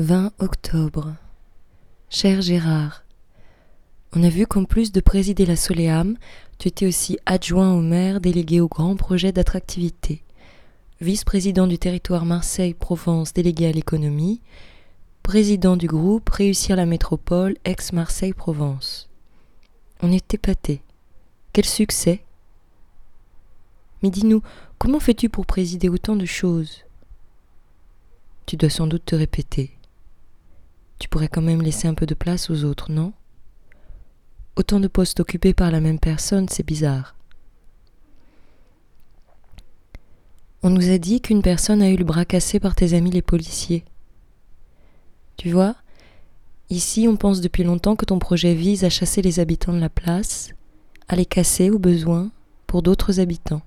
20 octobre. Cher Gérard, on a vu qu'en plus de présider la Soleam, tu étais aussi adjoint au maire délégué au grand projet d'attractivité, vice-président du territoire Marseille-Provence délégué à l'économie, président du groupe Réussir la métropole ex-Marseille-Provence. On est épaté. Quel succès Mais dis-nous, comment fais-tu pour présider autant de choses? Tu dois sans doute te répéter. Tu pourrais quand même laisser un peu de place aux autres, non? Autant de postes occupés par la même personne, c'est bizarre. On nous a dit qu'une personne a eu le bras cassé par tes amis les policiers. Tu vois, ici on pense depuis longtemps que ton projet vise à chasser les habitants de la place, à les casser au besoin pour d'autres habitants.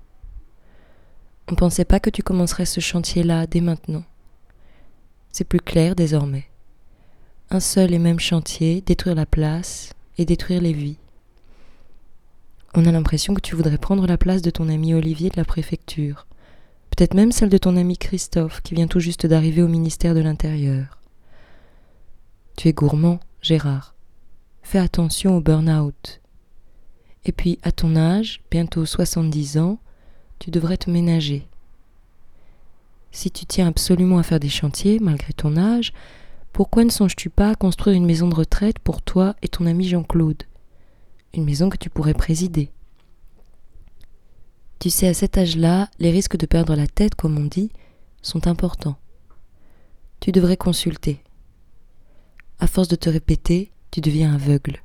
On ne pensait pas que tu commencerais ce chantier-là dès maintenant. C'est plus clair désormais. Un seul et même chantier, détruire la place et détruire les vies. On a l'impression que tu voudrais prendre la place de ton ami Olivier de la préfecture, peut-être même celle de ton ami Christophe qui vient tout juste d'arriver au ministère de l'Intérieur. Tu es gourmand, Gérard. Fais attention au burn-out. Et puis, à ton âge, bientôt 70 ans, tu devrais te ménager. Si tu tiens absolument à faire des chantiers, malgré ton âge, pourquoi ne songes-tu pas à construire une maison de retraite pour toi et ton ami Jean-Claude? Une maison que tu pourrais présider. Tu sais, à cet âge-là, les risques de perdre la tête, comme on dit, sont importants. Tu devrais consulter. À force de te répéter, tu deviens aveugle.